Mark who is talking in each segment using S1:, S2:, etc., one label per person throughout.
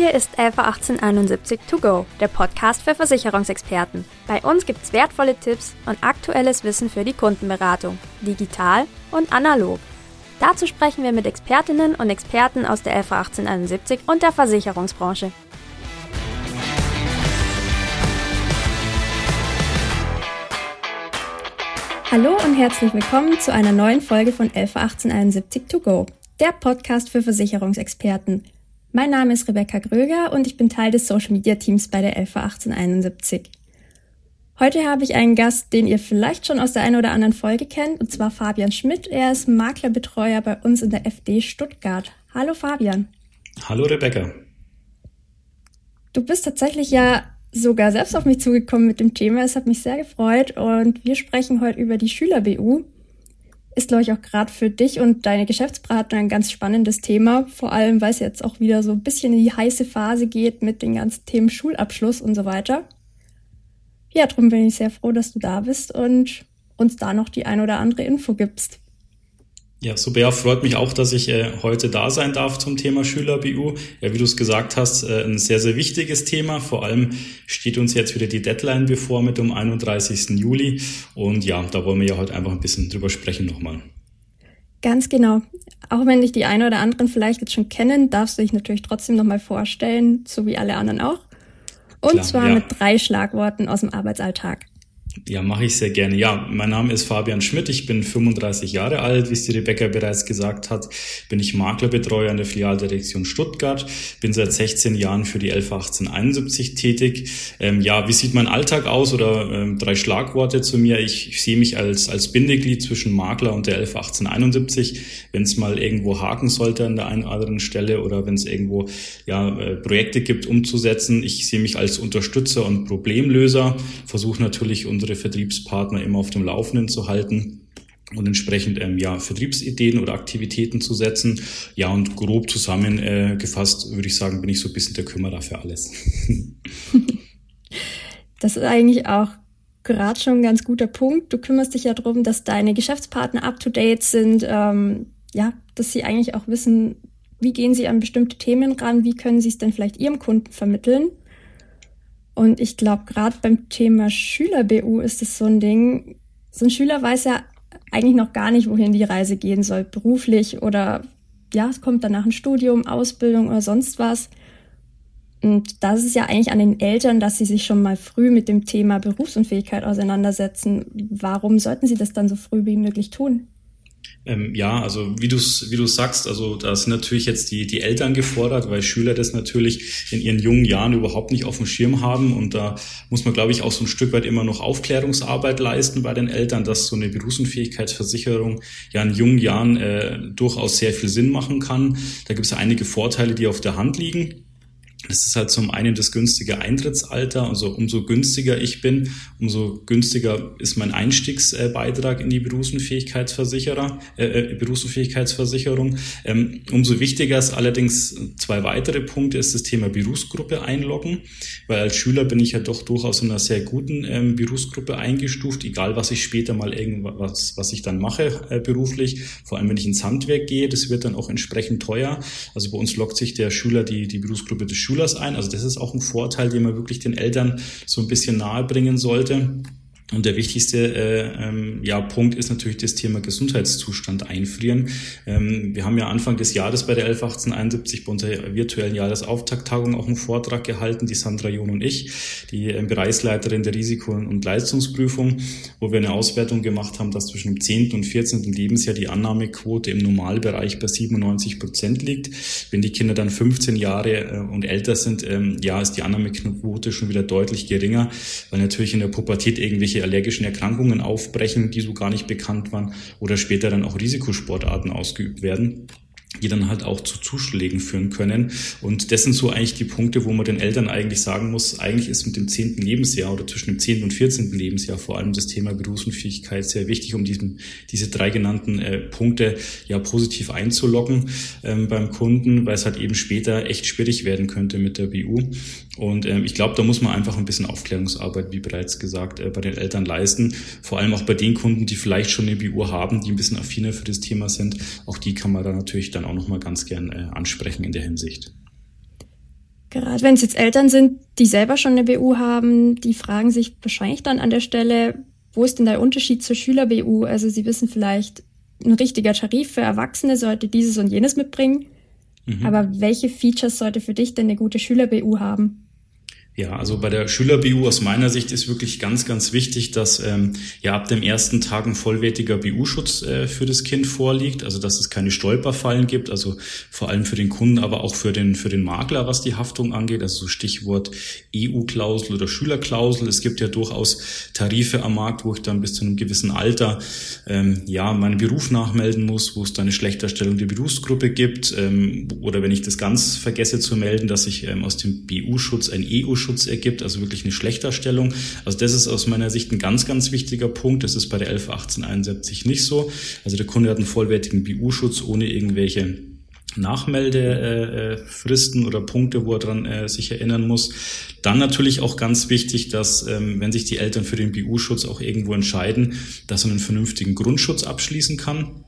S1: Hier ist Alpha 1871 To Go, der Podcast für Versicherungsexperten. Bei uns gibt's wertvolle Tipps und aktuelles Wissen für die Kundenberatung, digital und analog. Dazu sprechen wir mit Expertinnen und Experten aus der Alpha 1871 und der Versicherungsbranche. Hallo und herzlich willkommen zu einer neuen Folge von Alpha 1871 To Go, der Podcast für Versicherungsexperten. Mein Name ist Rebecca Gröger und ich bin Teil des Social Media Teams bei der LV 1871. Heute habe ich einen Gast, den ihr vielleicht schon aus der einen oder anderen Folge kennt, und zwar Fabian Schmidt. Er ist Maklerbetreuer bei uns in der FD Stuttgart. Hallo Fabian.
S2: Hallo Rebecca.
S1: Du bist tatsächlich ja sogar selbst auf mich zugekommen mit dem Thema. Es hat mich sehr gefreut und wir sprechen heute über die Schüler-BU ist, glaube ich, auch gerade für dich und deine Geschäftspartner ein ganz spannendes Thema. Vor allem, weil es jetzt auch wieder so ein bisschen in die heiße Phase geht mit den ganzen Themen Schulabschluss und so weiter. Ja, darum bin ich sehr froh, dass du da bist und uns da noch die ein oder andere Info gibst.
S2: Ja, super. Ja, freut mich auch, dass ich äh, heute da sein darf zum Thema Schüler-BU. Ja, wie du es gesagt hast, äh, ein sehr, sehr wichtiges Thema. Vor allem steht uns jetzt wieder die Deadline bevor mit dem 31. Juli. Und ja, da wollen wir ja heute einfach ein bisschen drüber sprechen nochmal.
S1: Ganz genau. Auch wenn dich die einen oder anderen vielleicht jetzt schon kennen, darfst du dich natürlich trotzdem nochmal vorstellen, so wie alle anderen auch. Und Klar, zwar ja. mit drei Schlagworten aus dem Arbeitsalltag.
S2: Ja, mache ich sehr gerne. Ja, mein Name ist Fabian Schmidt. Ich bin 35 Jahre alt. Wie es die Rebecca bereits gesagt hat, bin ich Maklerbetreuer in der Filialdirektion Stuttgart. Bin seit 16 Jahren für die 111871 tätig. Ähm, ja, wie sieht mein Alltag aus? Oder ähm, drei Schlagworte zu mir. Ich, ich sehe mich als, als Bindeglied zwischen Makler und der 111871. Wenn es mal irgendwo haken sollte an der einen oder anderen Stelle oder wenn es irgendwo ja, äh, Projekte gibt umzusetzen. Ich sehe mich als Unterstützer und Problemlöser. Versuche natürlich unsere Vertriebspartner immer auf dem Laufenden zu halten und entsprechend ähm, ja Vertriebsideen oder Aktivitäten zu setzen. Ja und grob zusammengefasst äh, würde ich sagen, bin ich so ein bisschen der Kümmerer für alles.
S1: das ist eigentlich auch gerade schon ein ganz guter Punkt. Du kümmerst dich ja darum, dass deine Geschäftspartner up to date sind, ähm, ja, dass sie eigentlich auch wissen, wie gehen sie an bestimmte Themen ran, wie können sie es denn vielleicht ihrem Kunden vermitteln. Und ich glaube, gerade beim Thema Schüler-BU ist es so ein Ding. So ein Schüler weiß ja eigentlich noch gar nicht, wohin die Reise gehen soll, beruflich oder ja, es kommt danach ein Studium, Ausbildung oder sonst was. Und das ist ja eigentlich an den Eltern, dass sie sich schon mal früh mit dem Thema Berufsunfähigkeit auseinandersetzen. Warum sollten sie das dann so früh wie möglich tun?
S2: Ähm, ja, also wie du wie du sagst, also da sind natürlich jetzt die die Eltern gefordert, weil Schüler das natürlich in ihren jungen Jahren überhaupt nicht auf dem Schirm haben und da muss man, glaube ich, auch so ein Stück weit immer noch Aufklärungsarbeit leisten bei den Eltern, dass so eine Berufsunfähigkeitsversicherung ja in jungen Jahren äh, durchaus sehr viel Sinn machen kann. Da gibt es einige Vorteile, die auf der Hand liegen. Es ist halt zum einen das günstige Eintrittsalter, also umso günstiger ich bin, umso günstiger ist mein Einstiegsbeitrag in die Berufsunfähigkeitsversicherer, äh, äh, Berufsunfähigkeitsversicherung. Ähm, umso wichtiger ist allerdings zwei weitere Punkte, ist das Thema Berufsgruppe einloggen, weil als Schüler bin ich ja doch durchaus in einer sehr guten ähm, Berufsgruppe eingestuft, egal was ich später mal irgendwas, was ich dann mache äh, beruflich, vor allem wenn ich ins Handwerk gehe, das wird dann auch entsprechend teuer. Also bei uns lockt sich der Schüler die, die Berufsgruppe des Schülers Schülers ein. Also das ist auch ein Vorteil, den man wirklich den Eltern so ein bisschen nahe bringen sollte. Und der wichtigste äh, ähm, ja, Punkt ist natürlich das Thema Gesundheitszustand einfrieren. Ähm, wir haben ja Anfang des Jahres bei der 111871 bei unserer virtuellen Jahresauftagttagung auch einen Vortrag gehalten, die Sandra John und ich, die äh, Bereichsleiterin der Risiko- und Leistungsprüfung, wo wir eine Auswertung gemacht haben, dass zwischen dem 10. und 14. Lebensjahr die Annahmequote im Normalbereich bei 97 Prozent liegt. Wenn die Kinder dann 15 Jahre äh, und älter sind, ähm, ja, ist die Annahmequote schon wieder deutlich geringer, weil natürlich in der Pubertät irgendwelche allergischen Erkrankungen aufbrechen, die so gar nicht bekannt waren, oder später dann auch Risikosportarten ausgeübt werden die dann halt auch zu Zuschlägen führen können. Und das sind so eigentlich die Punkte, wo man den Eltern eigentlich sagen muss, eigentlich ist mit dem zehnten Lebensjahr oder zwischen dem zehnten und vierzehnten Lebensjahr vor allem das Thema Berufsunfähigkeit sehr wichtig, um diesen, diese drei genannten äh, Punkte ja positiv einzulocken ähm, beim Kunden, weil es halt eben später echt schwierig werden könnte mit der BU. Und ähm, ich glaube, da muss man einfach ein bisschen Aufklärungsarbeit, wie bereits gesagt, äh, bei den Eltern leisten. Vor allem auch bei den Kunden, die vielleicht schon eine BU haben, die ein bisschen affiner für das Thema sind. Auch die kann man da natürlich dann auch nochmal ganz gern äh, ansprechen in der Hinsicht.
S1: Gerade wenn es jetzt Eltern sind, die selber schon eine BU haben, die fragen sich wahrscheinlich dann an der Stelle, wo ist denn der Unterschied zur Schüler-BU? Also sie wissen vielleicht, ein richtiger Tarif für Erwachsene sollte dieses und jenes mitbringen. Mhm. Aber welche Features sollte für dich denn eine gute Schüler-BU haben?
S2: Ja, also bei der Schüler-BU aus meiner Sicht ist wirklich ganz, ganz wichtig, dass ähm, ja ab dem ersten Tag ein vollwertiger BU-Schutz äh, für das Kind vorliegt, also dass es keine Stolperfallen gibt, also vor allem für den Kunden, aber auch für den für den Makler, was die Haftung angeht, also so Stichwort EU-Klausel oder Schülerklausel. Es gibt ja durchaus Tarife am Markt, wo ich dann bis zu einem gewissen Alter ähm, ja meinen Beruf nachmelden muss, wo es dann eine Schlechterstellung der Berufsgruppe gibt, ähm, oder wenn ich das ganz vergesse zu melden, dass ich ähm, aus dem BU-Schutz ein EU Schutz ergibt, also wirklich eine Schlechterstellung. Also das ist aus meiner Sicht ein ganz, ganz wichtiger Punkt. Das ist bei der 111871 nicht so. Also der Kunde hat einen vollwertigen BU-Schutz ohne irgendwelche Nachmeldefristen oder Punkte, wo er dran äh, sich erinnern muss. Dann natürlich auch ganz wichtig, dass ähm, wenn sich die Eltern für den BU-Schutz auch irgendwo entscheiden, dass er einen vernünftigen Grundschutz abschließen kann.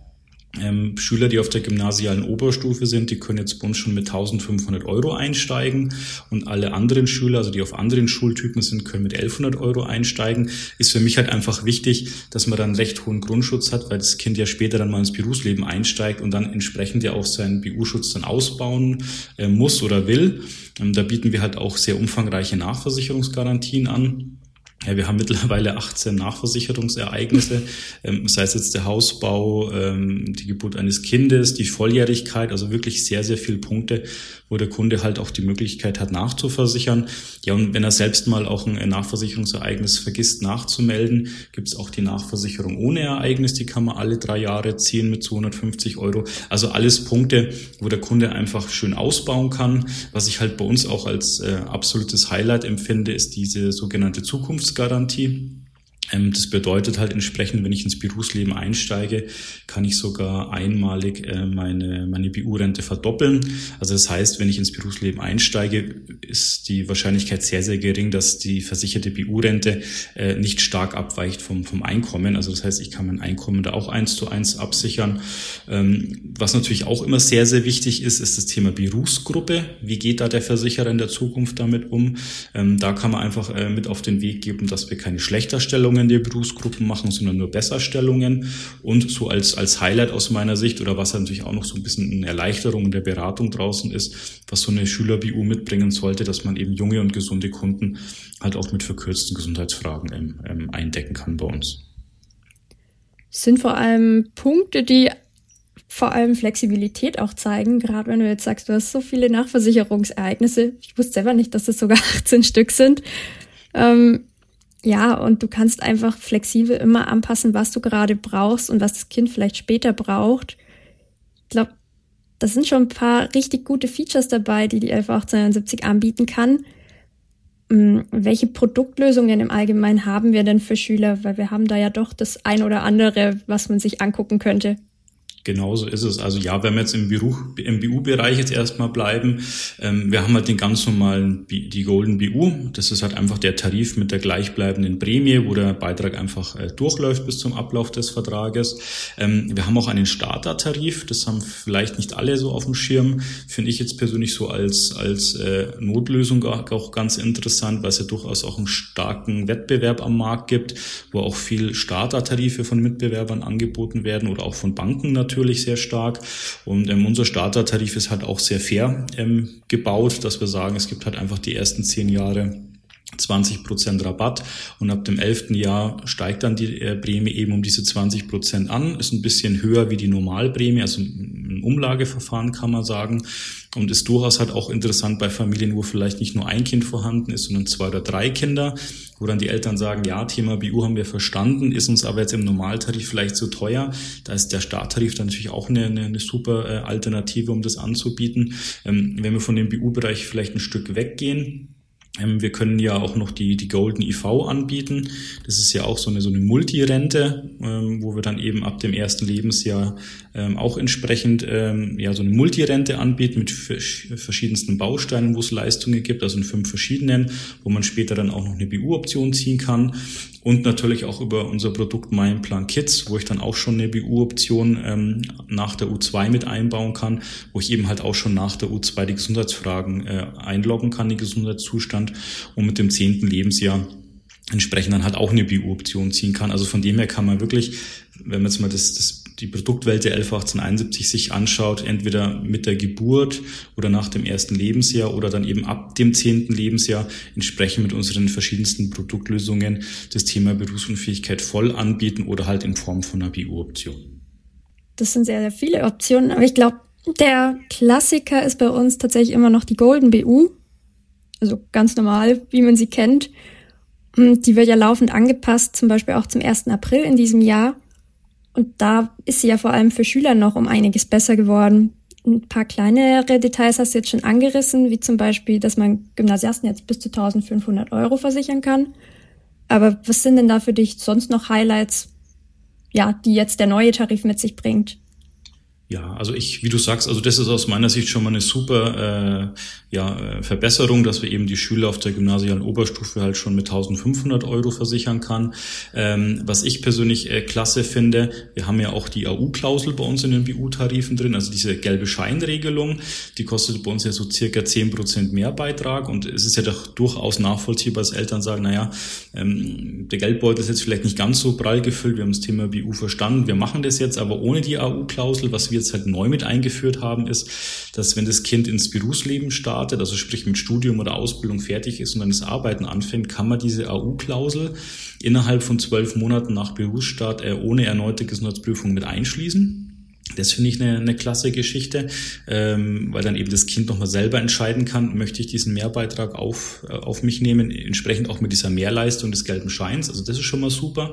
S2: Ähm, Schüler, die auf der gymnasialen Oberstufe sind, die können jetzt bei uns schon mit 1500 Euro einsteigen und alle anderen Schüler, also die auf anderen Schultypen sind, können mit 1100 Euro einsteigen. Ist für mich halt einfach wichtig, dass man dann recht hohen Grundschutz hat, weil das Kind ja später dann mal ins Berufsleben einsteigt und dann entsprechend ja auch seinen BU-Schutz dann ausbauen äh, muss oder will. Ähm, da bieten wir halt auch sehr umfangreiche Nachversicherungsgarantien an. Ja, wir haben mittlerweile 18 Nachversicherungsereignisse, ähm, sei es jetzt der Hausbau, ähm, die Geburt eines Kindes, die Volljährigkeit, also wirklich sehr, sehr viele Punkte, wo der Kunde halt auch die Möglichkeit hat, nachzuversichern. Ja, und wenn er selbst mal auch ein Nachversicherungsereignis vergisst nachzumelden, gibt es auch die Nachversicherung ohne Ereignis, die kann man alle drei Jahre ziehen mit 250 Euro. Also alles Punkte, wo der Kunde einfach schön ausbauen kann. Was ich halt bei uns auch als äh, absolutes Highlight empfinde, ist diese sogenannte Zukunftsgarantie. Ähm, das bedeutet halt entsprechend, wenn ich ins Berufsleben einsteige, kann ich sogar einmalig äh, meine, meine BU-Rente verdoppeln. Also das heißt, wenn ich ins Berufsleben einsteige, ist die Wahrscheinlichkeit sehr, sehr gering, dass die versicherte BU-Rente äh, nicht stark abweicht vom, vom Einkommen. Also das heißt, ich kann mein Einkommen da auch eins zu eins absichern. Ähm, was natürlich auch immer sehr, sehr wichtig ist, ist das Thema Berufsgruppe. Wie geht da der Versicherer in der Zukunft damit um? Ähm, da kann man einfach äh, mit auf den Weg geben, dass wir keine Schlechterstellungen Stellungen der Berufsgruppen machen, sondern nur Besserstellungen. Und so als, als Highlight aus meiner Sicht oder was natürlich auch noch so ein bisschen eine Erleichterung in der Beratung draußen ist, was so eine Schüler-BU mitbringen sollte, dass man eben junge und gesunde Kunden halt auch mit verkürzten Gesundheitsfragen ähm, ähm, eindecken kann bei uns.
S1: sind vor allem Punkte, die vor allem Flexibilität auch zeigen, gerade wenn du jetzt sagst, du hast so viele Nachversicherungsereignisse. Ich wusste selber nicht, dass es sogar 18 Stück sind. Ähm, ja, und du kannst einfach flexibel immer anpassen, was du gerade brauchst und was das Kind vielleicht später braucht. Ich glaube, das sind schon ein paar richtig gute Features dabei, die die 11871 anbieten kann. Hm, welche Produktlösungen im Allgemeinen haben wir denn für Schüler? Weil wir haben da ja doch das ein oder andere, was man sich angucken könnte.
S2: Genauso ist es. Also ja, wenn wir jetzt im, BU-Bereich jetzt erstmal bleiben, ähm, wir haben halt den ganz normalen, die Golden BU. Das ist halt einfach der Tarif mit der gleichbleibenden Prämie, wo der Beitrag einfach äh, durchläuft bis zum Ablauf des Vertrages. Ähm, wir haben auch einen Starter-Tarif. Das haben vielleicht nicht alle so auf dem Schirm. Finde ich jetzt persönlich so als, als äh, Notlösung auch ganz interessant, weil es ja durchaus auch einen starken Wettbewerb am Markt gibt, wo auch viel Starter-Tarife von Mitbewerbern angeboten werden oder auch von Banken natürlich natürlich sehr stark. Und ähm, unser Startertarif ist halt auch sehr fair ähm, gebaut, dass wir sagen, es gibt halt einfach die ersten zehn Jahre 20 Prozent Rabatt und ab dem elften Jahr steigt dann die äh, Prämie eben um diese 20 Prozent an, ist ein bisschen höher wie die Normalprämie, also ein Umlageverfahren kann man sagen und ist durchaus halt auch interessant bei Familien, wo vielleicht nicht nur ein Kind vorhanden ist, sondern zwei oder drei Kinder, wo dann die Eltern sagen, ja, Thema BU haben wir verstanden, ist uns aber jetzt im Normaltarif vielleicht zu teuer. Da ist der Starttarif dann natürlich auch eine, eine, eine super äh, Alternative, um das anzubieten. Ähm, wenn wir von dem BU-Bereich vielleicht ein Stück weggehen, wir können ja auch noch die, die Golden IV anbieten. Das ist ja auch so eine, so eine Multirente, ähm, wo wir dann eben ab dem ersten Lebensjahr ähm, auch entsprechend ähm, ja, so eine Multirente anbieten mit verschiedensten Bausteinen, wo es Leistungen gibt, also in fünf verschiedenen, wo man später dann auch noch eine BU-Option ziehen kann. Und natürlich auch über unser Produkt Mein Plan Kids, wo ich dann auch schon eine BU-Option ähm, nach der U2 mit einbauen kann, wo ich eben halt auch schon nach der U2 die Gesundheitsfragen äh, einloggen kann, den Gesundheitszustand und mit dem zehnten Lebensjahr entsprechend dann halt auch eine BU-Option ziehen kann. Also von dem her kann man wirklich, wenn man jetzt mal das, das die Produktwelt der 111871 sich anschaut, entweder mit der Geburt oder nach dem ersten Lebensjahr oder dann eben ab dem zehnten Lebensjahr entsprechend mit unseren verschiedensten Produktlösungen das Thema Berufsunfähigkeit voll anbieten oder halt in Form von einer BU-Option.
S1: Das sind sehr, sehr viele Optionen, aber ich glaube, der Klassiker ist bei uns tatsächlich immer noch die Golden BU. Also ganz normal, wie man sie kennt. Die wird ja laufend angepasst, zum Beispiel auch zum 1. April in diesem Jahr. Und da ist sie ja vor allem für Schüler noch um einiges besser geworden. Ein paar kleinere Details hast du jetzt schon angerissen, wie zum Beispiel, dass man Gymnasiasten jetzt bis zu 1500 Euro versichern kann. Aber was sind denn da für dich sonst noch Highlights, ja, die jetzt der neue Tarif mit sich bringt?
S2: Ja, also ich, wie du sagst, also das ist aus meiner Sicht schon mal eine super äh, ja, äh, Verbesserung, dass wir eben die Schüler auf der gymnasialen Oberstufe halt schon mit 1500 Euro versichern kann. Ähm, was ich persönlich äh, klasse finde, wir haben ja auch die AU-Klausel bei uns in den BU-Tarifen drin, also diese gelbe Scheinregelung, die kostet bei uns ja so circa 10 Prozent mehr Beitrag und es ist ja doch durchaus nachvollziehbar, dass Eltern sagen, naja, ähm, der Geldbeutel ist jetzt vielleicht nicht ganz so prall gefüllt, wir haben das Thema BU verstanden, wir machen das jetzt aber ohne die AU-Klausel, was wir jetzt halt neu mit eingeführt haben, ist, dass wenn das Kind ins Berufsleben startet, also sprich mit Studium oder Ausbildung fertig ist und dann das Arbeiten anfängt, kann man diese AU-Klausel innerhalb von zwölf Monaten nach Berufsstart äh, ohne erneute Gesundheitsprüfung mit einschließen. Das finde ich eine, eine klasse Geschichte, ähm, weil dann eben das Kind nochmal selber entscheiden kann, möchte ich diesen Mehrbeitrag auf, äh, auf mich nehmen, entsprechend auch mit dieser Mehrleistung des gelben Scheins. Also das ist schon mal super.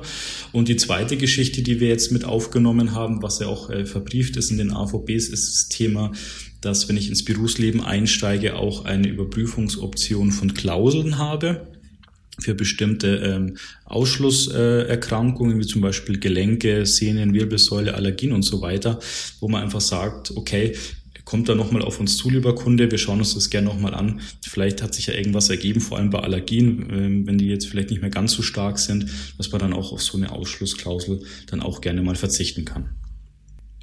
S2: Und die zweite Geschichte, die wir jetzt mit aufgenommen haben, was ja auch äh, verbrieft ist in den AVBs, ist das Thema, dass wenn ich ins Berufsleben einsteige, auch eine Überprüfungsoption von Klauseln habe für bestimmte ähm, Ausschlusserkrankungen, wie zum Beispiel Gelenke, Sehnen, Wirbelsäule, Allergien und so weiter, wo man einfach sagt, okay, kommt da nochmal auf uns zu, lieber Kunde. Wir schauen uns das gerne nochmal an. Vielleicht hat sich ja irgendwas ergeben, vor allem bei Allergien, ähm, wenn die jetzt vielleicht nicht mehr ganz so stark sind, dass man dann auch auf so eine Ausschlussklausel dann auch gerne mal verzichten kann.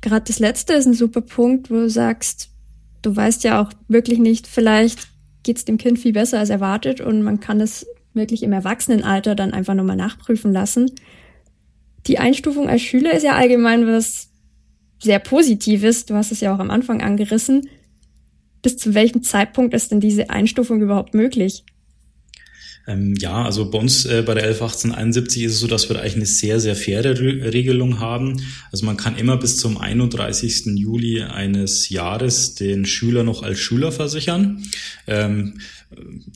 S1: Gerade das letzte ist ein super Punkt, wo du sagst, du weißt ja auch wirklich nicht, vielleicht geht es dem Kind viel besser als erwartet und man kann es wirklich im Erwachsenenalter dann einfach nochmal nachprüfen lassen. Die Einstufung als Schüler ist ja allgemein was sehr Positives. Du hast es ja auch am Anfang angerissen. Bis zu welchem Zeitpunkt ist denn diese Einstufung überhaupt möglich?
S2: Ähm, ja, also bei uns äh, bei der 111871 ist es so, dass wir eigentlich eine sehr, sehr faire Re Regelung haben. Also man kann immer bis zum 31. Juli eines Jahres den Schüler noch als Schüler versichern. Ähm,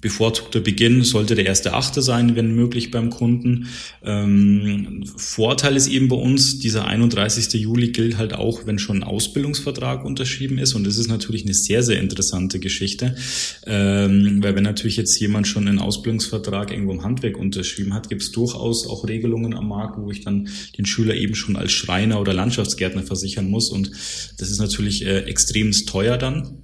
S2: bevorzugter Beginn sollte der erste Achte sein, wenn möglich beim Kunden. Ähm, Vorteil ist eben bei uns, dieser 31. Juli gilt halt auch, wenn schon ein Ausbildungsvertrag unterschrieben ist. Und das ist natürlich eine sehr, sehr interessante Geschichte. Ähm, weil wenn natürlich jetzt jemand schon einen Ausbildungsvertrag irgendwo im Handwerk unterschrieben hat, gibt es durchaus auch Regelungen am Markt, wo ich dann den Schüler eben schon als Schreiner oder Landschaftsgärtner versichern muss. Und das ist natürlich äh, extremst teuer dann.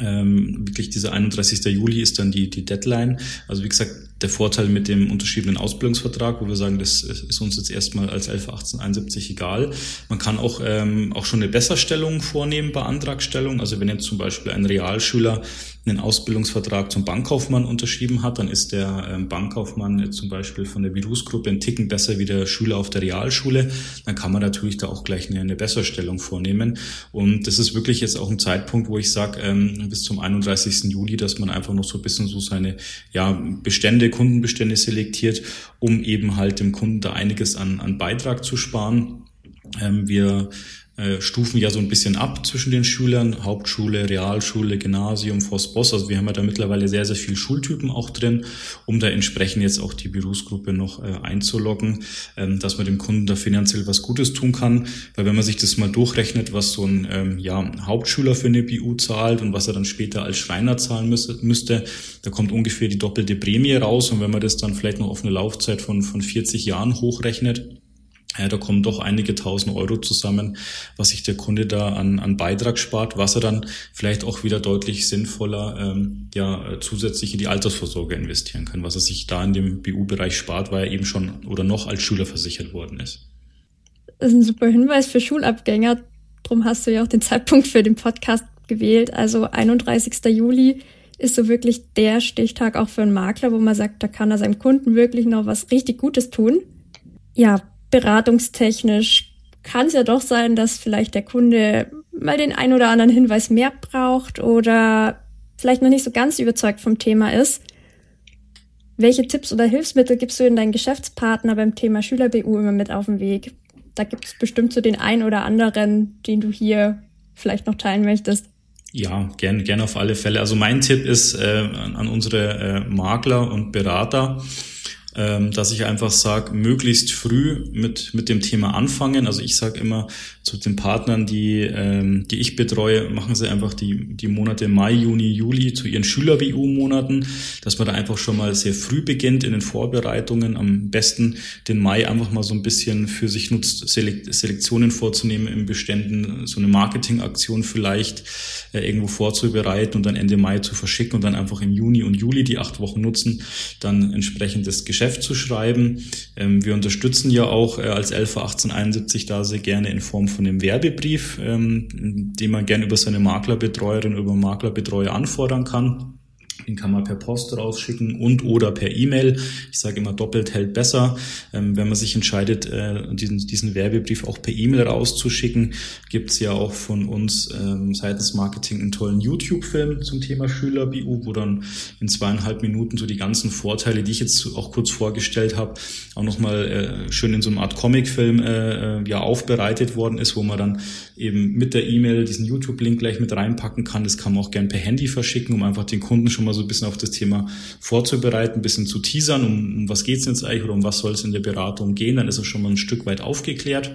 S2: Ähm, wirklich dieser 31. Juli ist dann die, die Deadline. Also wie gesagt, der Vorteil mit dem unterschriebenen Ausbildungsvertrag, wo wir sagen, das ist uns jetzt erstmal als 11.1871 egal. Man kann auch, ähm, auch schon eine Besserstellung vornehmen bei Antragstellung. Also wenn jetzt zum Beispiel ein Realschüler einen Ausbildungsvertrag zum Bankkaufmann unterschrieben hat, dann ist der ähm, Bankkaufmann jetzt zum Beispiel von der Berufsgruppe ein Ticken besser wie der Schüler auf der Realschule. Dann kann man natürlich da auch gleich eine, eine Besserstellung vornehmen. Und das ist wirklich jetzt auch ein Zeitpunkt, wo ich sage, ähm, bis zum 31. Juli, dass man einfach noch so ein bisschen so seine ja, Bestände Kundenbestände selektiert, um eben halt dem Kunden da einiges an, an Beitrag zu sparen. Ähm, wir äh, stufen ja so ein bisschen ab zwischen den Schülern, Hauptschule, Realschule, Gymnasium, Voss-Boss. Also wir haben ja da mittlerweile sehr, sehr viele Schultypen auch drin, um da entsprechend jetzt auch die Berufsgruppe noch äh, einzuloggen, ähm, dass man dem Kunden da finanziell was Gutes tun kann. Weil wenn man sich das mal durchrechnet, was so ein ähm, ja, Hauptschüler für eine BU zahlt und was er dann später als Schreiner zahlen müsste, müsste, da kommt ungefähr die doppelte Prämie raus. Und wenn man das dann vielleicht noch auf eine Laufzeit von, von 40 Jahren hochrechnet, ja, da kommen doch einige tausend Euro zusammen, was sich der Kunde da an, an Beitrag spart, was er dann vielleicht auch wieder deutlich sinnvoller ähm, ja, zusätzlich in die Altersvorsorge investieren kann, was er sich da in dem BU-Bereich spart, weil er eben schon oder noch als Schüler versichert worden ist.
S1: Das ist ein super Hinweis für Schulabgänger. Drum hast du ja auch den Zeitpunkt für den Podcast gewählt. Also 31. Juli ist so wirklich der Stichtag auch für einen Makler, wo man sagt, da kann er seinem Kunden wirklich noch was richtig Gutes tun. Ja, beratungstechnisch kann es ja doch sein, dass vielleicht der Kunde mal den ein oder anderen Hinweis mehr braucht oder vielleicht noch nicht so ganz überzeugt vom Thema ist. Welche Tipps oder Hilfsmittel gibst du in deinen Geschäftspartner beim Thema Schüler-BU immer mit auf den Weg? Da gibt es bestimmt so den einen oder anderen, den du hier vielleicht noch teilen möchtest.
S2: Ja, gern, gern auf alle Fälle. Also mein Tipp ist äh, an unsere äh, Makler und Berater, dass ich einfach sage, möglichst früh mit, mit dem Thema anfangen. Also ich sage immer zu den Partnern, die, ähm, die ich betreue, machen sie einfach die, die Monate Mai, Juni, Juli zu ihren Schüler-BU-Monaten, dass man da einfach schon mal sehr früh beginnt in den Vorbereitungen. Am besten den Mai einfach mal so ein bisschen für sich nutzt, Selek Selektionen vorzunehmen in Beständen, so eine Marketingaktion vielleicht äh, irgendwo vorzubereiten und dann Ende Mai zu verschicken und dann einfach im Juni und Juli die acht Wochen nutzen, dann entsprechend das Geschäft Geschäft zu schreiben. Ähm, wir unterstützen ja auch äh, als Elfer 1871 da sehr gerne in Form von einem Werbebrief, ähm, den man gerne über seine Maklerbetreuerin, über Maklerbetreuer anfordern kann. Den kann man per Post rausschicken und oder per E-Mail. Ich sage immer, doppelt hält besser. Ähm, wenn man sich entscheidet, äh, diesen, diesen Werbebrief auch per E-Mail rauszuschicken, gibt's ja auch von uns ähm, seitens Marketing einen tollen YouTube-Film zum Thema Schüler-BU, wo dann in zweieinhalb Minuten so die ganzen Vorteile, die ich jetzt auch kurz vorgestellt habe, auch nochmal äh, schön in so einer Art Comic-Film äh, äh, ja aufbereitet worden ist, wo man dann eben mit der E-Mail diesen YouTube-Link gleich mit reinpacken kann. Das kann man auch gern per Handy verschicken, um einfach den Kunden schon mal so ein bisschen auf das Thema vorzubereiten, ein bisschen zu teasern, um, um was geht's jetzt eigentlich oder um was soll es in der Beratung gehen, dann ist er schon mal ein Stück weit aufgeklärt.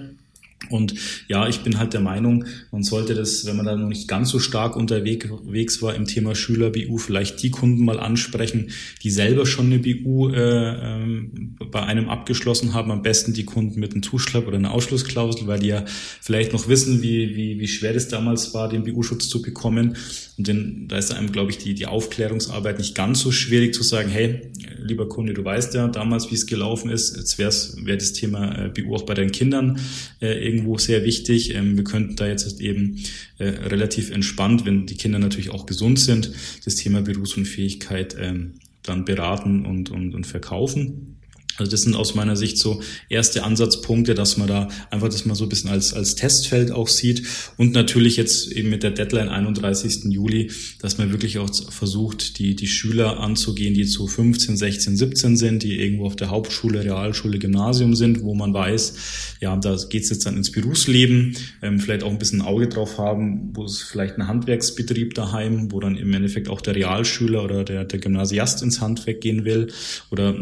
S2: Und ja, ich bin halt der Meinung, man sollte das, wenn man da noch nicht ganz so stark unterwegs war im Thema Schüler-BU, vielleicht die Kunden mal ansprechen, die selber schon eine BU äh, äh, bei einem abgeschlossen haben. Am besten die Kunden mit einem Zuschlag oder einer Ausschlussklausel, weil die ja vielleicht noch wissen, wie, wie, wie schwer das damals war, den BU-Schutz zu bekommen. Und den, da ist einem, glaube ich, die, die Aufklärungsarbeit nicht ganz so schwierig zu sagen, hey, lieber Kunde, du weißt ja damals, wie es gelaufen ist. Jetzt wäre wär das Thema äh, BU auch bei deinen Kindern äh, irgendwo sehr wichtig. Ähm, wir könnten da jetzt eben äh, relativ entspannt, wenn die Kinder natürlich auch gesund sind, das Thema Berufsunfähigkeit ähm, dann beraten und, und, und verkaufen. Also das sind aus meiner Sicht so erste Ansatzpunkte, dass man da einfach das mal so ein bisschen als, als Testfeld auch sieht und natürlich jetzt eben mit der Deadline 31. Juli, dass man wirklich auch versucht, die, die Schüler anzugehen, die zu 15, 16, 17 sind, die irgendwo auf der Hauptschule, Realschule, Gymnasium sind, wo man weiß, ja, da geht's jetzt dann ins Berufsleben, ähm, vielleicht auch ein bisschen ein Auge drauf haben, wo es vielleicht ein Handwerksbetrieb daheim, wo dann im Endeffekt auch der Realschüler oder der, der Gymnasiast ins Handwerk gehen will oder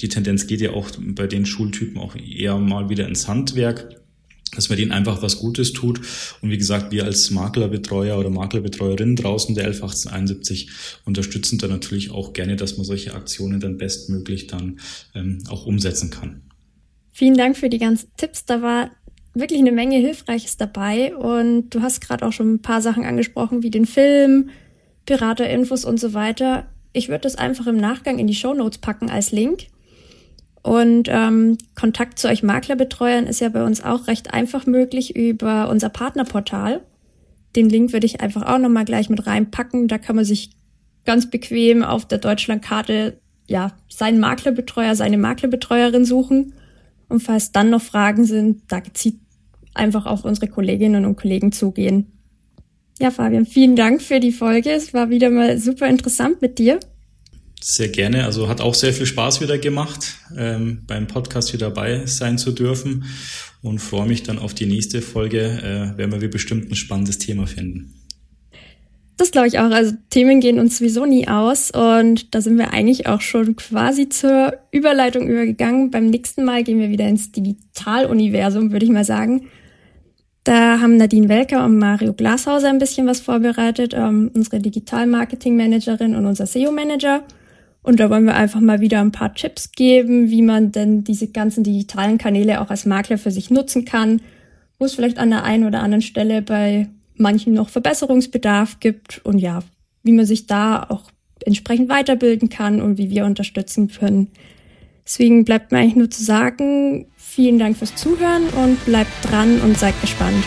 S2: die Tendenz geht geht ja auch bei den Schultypen auch eher mal wieder ins Handwerk dass man denen einfach was Gutes tut. Und wie gesagt, wir als Maklerbetreuer oder Maklerbetreuerin draußen der 111871 unterstützen da natürlich auch gerne, dass man solche Aktionen dann bestmöglich dann ähm, auch umsetzen kann.
S1: Vielen Dank für die ganzen Tipps. Da war wirklich eine Menge Hilfreiches dabei. Und du hast gerade auch schon ein paar Sachen angesprochen, wie den Film, Piraterinfos und so weiter. Ich würde das einfach im Nachgang in die Show Notes packen als Link. Und ähm, Kontakt zu euch Maklerbetreuern ist ja bei uns auch recht einfach möglich über unser Partnerportal. Den Link würde ich einfach auch nochmal gleich mit reinpacken. Da kann man sich ganz bequem auf der Deutschlandkarte ja seinen Maklerbetreuer, seine Maklerbetreuerin suchen. Und falls dann noch Fragen sind, da gezielt einfach auf unsere Kolleginnen und Kollegen zugehen. Ja, Fabian, vielen Dank für die Folge. Es war wieder mal super interessant mit dir.
S2: Sehr gerne. Also hat auch sehr viel Spaß wieder gemacht, ähm, beim Podcast wieder dabei sein zu dürfen und freue mich dann auf die nächste Folge, äh, werden wir bestimmt ein spannendes Thema finden.
S1: Das glaube ich auch. Also Themen gehen uns sowieso nie aus und da sind wir eigentlich auch schon quasi zur Überleitung übergegangen. Beim nächsten Mal gehen wir wieder ins Digitaluniversum, würde ich mal sagen. Da haben Nadine Welker und Mario Glashauser ein bisschen was vorbereitet, ähm, unsere Digital-Marketing-Managerin und unser SEO-Manager. Und da wollen wir einfach mal wieder ein paar Tipps geben, wie man denn diese ganzen digitalen Kanäle auch als Makler für sich nutzen kann, wo es vielleicht an der einen oder anderen Stelle bei manchen noch Verbesserungsbedarf gibt und ja, wie man sich da auch entsprechend weiterbilden kann und wie wir unterstützen können. Deswegen bleibt mir eigentlich nur zu sagen, vielen Dank fürs Zuhören und bleibt dran und seid gespannt.